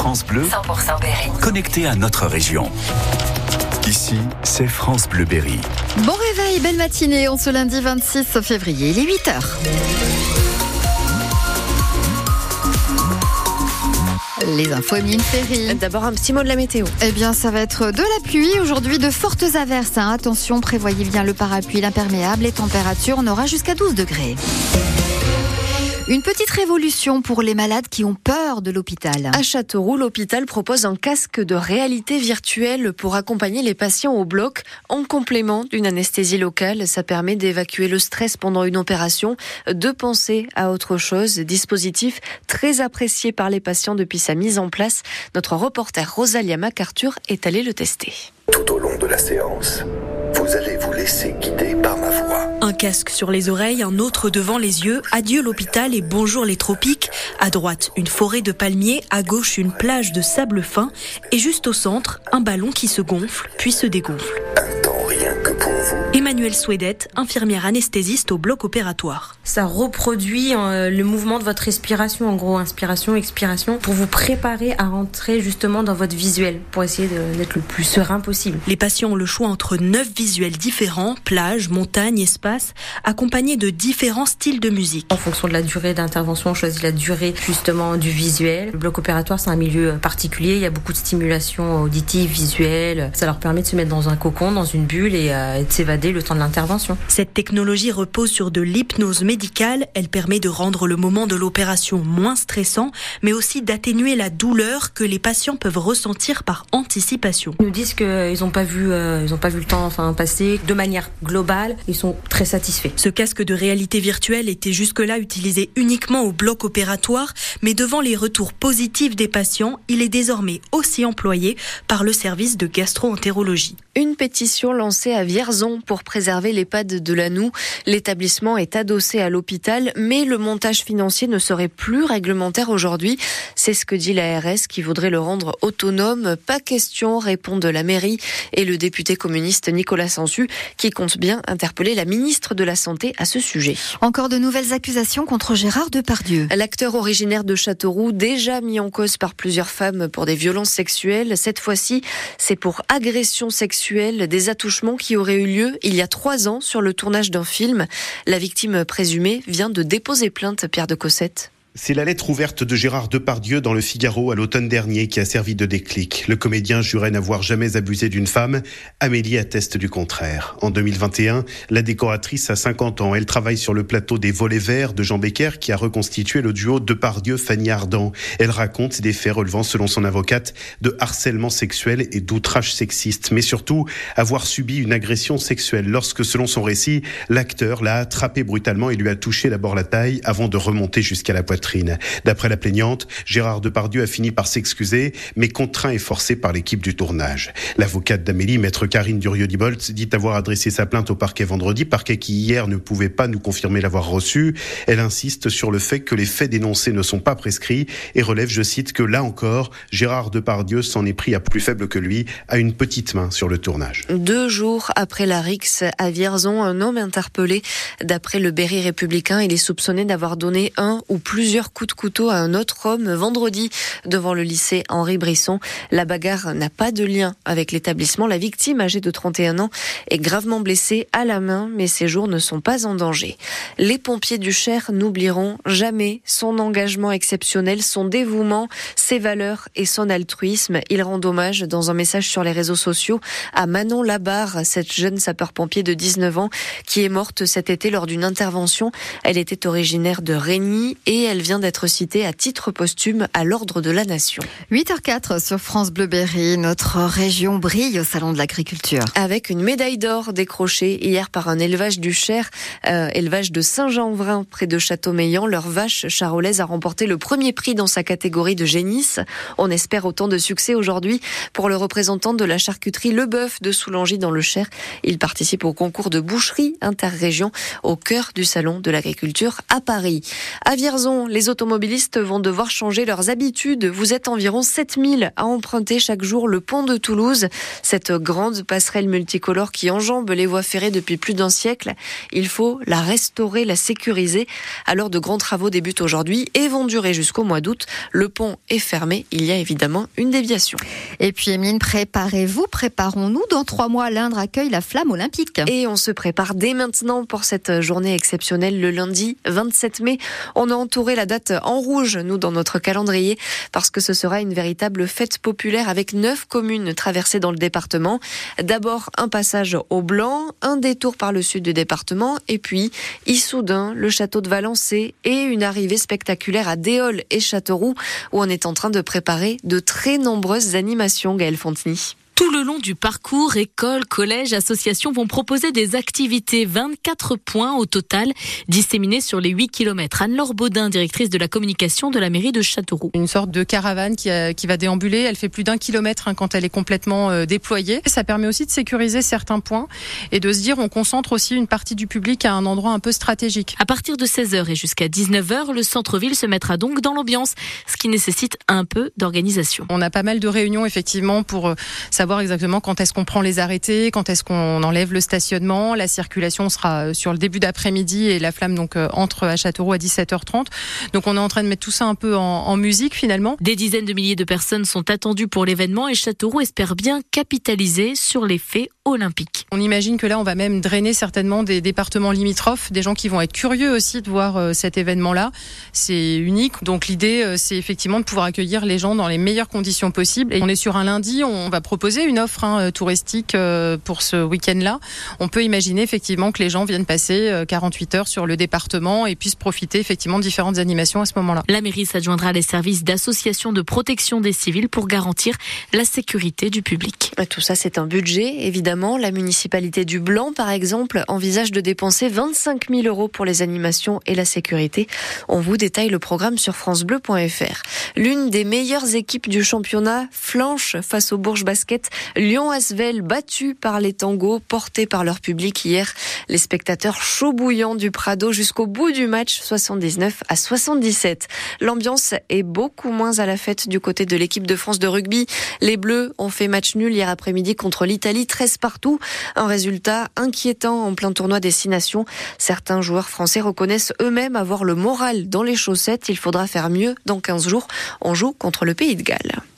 France Bleu, 100% Berry. connecté à notre région. Ici, c'est France Bleu Berry. Bon réveil, belle matinée, on ce lundi 26 février, il est 8h. Les infos, Emeline Ferry. D'abord un petit mot de la météo. Eh bien, ça va être de la pluie aujourd'hui, de fortes averses. hein. Attention, prévoyez bien le parapluie, l'imperméable. Les températures, on aura jusqu'à 12 degrés. Une petite révolution pour les malades qui ont peur de l'hôpital. À Châteauroux, l'hôpital propose un casque de réalité virtuelle pour accompagner les patients au bloc en complément d'une anesthésie locale. Ça permet d'évacuer le stress pendant une opération, de penser à autre chose. Dispositif très apprécié par les patients depuis sa mise en place. Notre reporter Rosalia MacArthur est allée le tester. Tout au long de la séance, vous allez Un casque sur les oreilles, un autre devant les yeux. Adieu l'hôpital et bonjour les tropiques. À droite, une forêt de palmiers. À gauche, une plage de sable fin. Et juste au centre, un ballon qui se gonfle, puis se dégonfle. Emmanuelle infirmière anesthésiste au bloc opératoire. ça reproduit euh, le mouvement de votre respiration, en gros, inspiration, expiration, pour vous préparer à rentrer justement dans votre visuel, pour essayer d'être le plus serein possible. Les patients ont le choix entre neuf visuels différents, plage, montagne, espace, accompagnés de différents styles de musique. En fonction de la durée d'intervention, on choisit la durée justement du visuel. Le bloc opératoire, c'est un milieu euh, particulier, il y a beaucoup de stimulation auditive, visuelle. Ça leur permet de se mettre dans un cocon, dans une bulle et, euh, et de s'évader le temps de l'intervention. Cette technologie repose sur de l'hypnose médicale. Elle permet de rendre le moment de l'opération moins stressant, mais aussi d'atténuer la douleur que les patients peuvent ressentir par anticipation. Ils nous disent qu'ils n'ont pas vu, euh, ils ont pas vu le temps enfin passer. De manière globale, ils sont très satisfaits. Ce casque de réalité virtuelle était jusque-là utilisé uniquement au bloc opératoire, mais devant les retours positifs des patients, il est désormais aussi employé par le service de gastro-entérologie. Une pétition lancée à Vierzon pour préserver l'EHPAD de Lanou. L'établissement est adossé à l'hôpital, mais le montage financier ne serait plus réglementaire aujourd'hui. C'est ce que dit l'ARS qui voudrait le rendre autonome. Pas question, répondent la mairie et le député communiste Nicolas Sansu qui compte bien interpeller la ministre de la Santé à ce sujet. Encore de nouvelles accusations contre Gérard Depardieu. L'acteur originaire de Châteauroux, déjà mis en cause par plusieurs femmes pour des violences sexuelles, cette fois-ci, c'est pour agression sexuelle, des attouchements qui auraient eu lieu il y a trois ans sur le tournage d'un film. La victime présumée vient de déposer plainte, Pierre de Cossette. C'est la lettre ouverte de Gérard Depardieu dans le Figaro à l'automne dernier qui a servi de déclic. Le comédien jurait n'avoir jamais abusé d'une femme. Amélie atteste du contraire. En 2021, la décoratrice a 50 ans. Elle travaille sur le plateau des Volets Verts de Jean Becker qui a reconstitué le duo Depardieu-Fanny Ardant. Elle raconte des faits relevant, selon son avocate, de harcèlement sexuel et d'outrage sexiste, mais surtout avoir subi une agression sexuelle lorsque, selon son récit, l'acteur l'a attrapé brutalement et lui a touché d'abord la taille avant de remonter jusqu'à la poitrine. D'après la plaignante, Gérard Depardieu a fini par s'excuser, mais contraint et forcé par l'équipe du tournage. L'avocate d'Amélie, maître Karine Durieux-Dibolt, dit avoir adressé sa plainte au parquet vendredi, parquet qui hier ne pouvait pas nous confirmer l'avoir reçu. Elle insiste sur le fait que les faits dénoncés ne sont pas prescrits et relève, je cite, que là encore, Gérard Depardieu s'en est pris à plus faible que lui, à une petite main sur le tournage. Deux jours après la rixe à Vierzon, un homme interpellé. D'après le Berry républicain, il est soupçonné d'avoir donné un ou plusieurs coups de couteau à un autre homme vendredi devant le lycée Henri Brisson. La bagarre n'a pas de lien avec l'établissement. La victime, âgée de 31 ans, est gravement blessée à la main, mais ses jours ne sont pas en danger. Les pompiers du Cher n'oublieront jamais son engagement exceptionnel, son dévouement, ses valeurs et son altruisme. Il rend hommage dans un message sur les réseaux sociaux à Manon Labarre, cette jeune sapeur-pompier de 19 ans qui est morte cet été lors d'une intervention. Elle était originaire de Régny et elle vient d'être citée à titre posthume à l'ordre de la nation. 8h04 sur France Bleu Berry, notre région brille au Salon de l'Agriculture. Avec une médaille d'or décrochée hier par un élevage du Cher, euh, élevage de Saint-Jean-Vrin près de Châteaumeillan. Leur vache charolaise a remporté le premier prix dans sa catégorie de génisse. On espère autant de succès aujourd'hui pour le représentant de la charcuterie Le Bœuf de Soulangy dans le Cher. Il participe au concours de boucherie interrégion au cœur du Salon de l'Agriculture à Paris. À Vierzon, les automobilistes vont devoir changer leurs habitudes. Vous êtes environ 7000 à emprunter chaque jour le pont de Toulouse, cette grande passerelle multicolore qui enjambe les voies ferrées depuis plus d'un siècle. Il faut la restaurer, la sécuriser. Alors de grands travaux débutent aujourd'hui et vont durer jusqu'au mois d'août. Le pont est fermé. Il y a évidemment une déviation. Et puis Emeline, préparez-vous, préparons-nous. Dans trois mois, l'Indre accueille la flamme olympique. Et on se prépare dès maintenant pour cette journée exceptionnelle le lundi 27 mai. On a entouré la date en rouge, nous, dans notre calendrier, parce que ce sera une véritable fête populaire avec neuf communes traversées dans le département. D'abord, un passage au blanc, un détour par le sud du département, et puis Issoudun, le château de Valençay et une arrivée spectaculaire à Déol et Châteauroux, où on est en train de préparer de très nombreuses animations, Gaël Fontenay. Tout le long du parcours, écoles, collèges, associations vont proposer des activités, 24 points au total, disséminés sur les 8 km. Anne-Laure Baudin, directrice de la communication de la mairie de Châteauroux. Une sorte de caravane qui, qui va déambuler, elle fait plus d'un kilomètre hein, quand elle est complètement euh, déployée. Ça permet aussi de sécuriser certains points et de se dire on concentre aussi une partie du public à un endroit un peu stratégique. À partir de 16h et jusqu'à 19h, le centre-ville se mettra donc dans l'ambiance, ce qui nécessite un peu d'organisation. On a pas mal de réunions effectivement pour euh, savoir exactement quand est-ce qu'on prend les arrêtés, quand est-ce qu'on enlève le stationnement. La circulation sera euh, sur le début d'après-midi et la flamme donc euh, entre à Châteauroux à 17h30. Donc on est en train de mettre tout ça un peu en, en musique finalement. Des dizaines de milliers de personnes sont attendues pour l'événement et Châteauroux espère bien capitaliser sur les faits olympiques. On imagine que là, on va même drainer certainement des départements limitrophes, des gens qui vont être curieux aussi de voir euh, cet événement-là. C'est unique. Donc l'idée, c'est effectivement de pouvoir accueillir les gens dans les meilleures conditions possibles. Et on est sur un lundi, on va proposer une offre hein, euh, touristique euh, pour ce week-end-là. On peut imaginer effectivement que les gens viennent passer 48 euh, heures sur le département et puissent profiter effectivement de différentes animations à ce moment-là. La mairie s'adjoindra les services d'association de protection des civils pour garantir la sécurité du public. Tout ça, c'est un budget, évidemment. La municipalité du Blanc, par exemple, envisage de dépenser 25 000 euros pour les animations et la sécurité. On vous détaille le programme sur francebleu.fr. L'une des meilleures équipes du championnat flanche face au Bourges Basket. Lyon Asvel battu par les tangos portés par leur public hier. Les spectateurs chauds bouillants du Prado jusqu'au bout du match 79 à 77. L'ambiance est beaucoup moins à la fête du côté de l'équipe de France de rugby. Les Bleus ont fait match nul hier après-midi contre l'Italie 13 partout. Un résultat inquiétant en plein tournoi destination. Certains joueurs français reconnaissent eux-mêmes avoir le moral dans les chaussettes. Il faudra faire mieux dans 15 jours. On joue contre le Pays de Galles.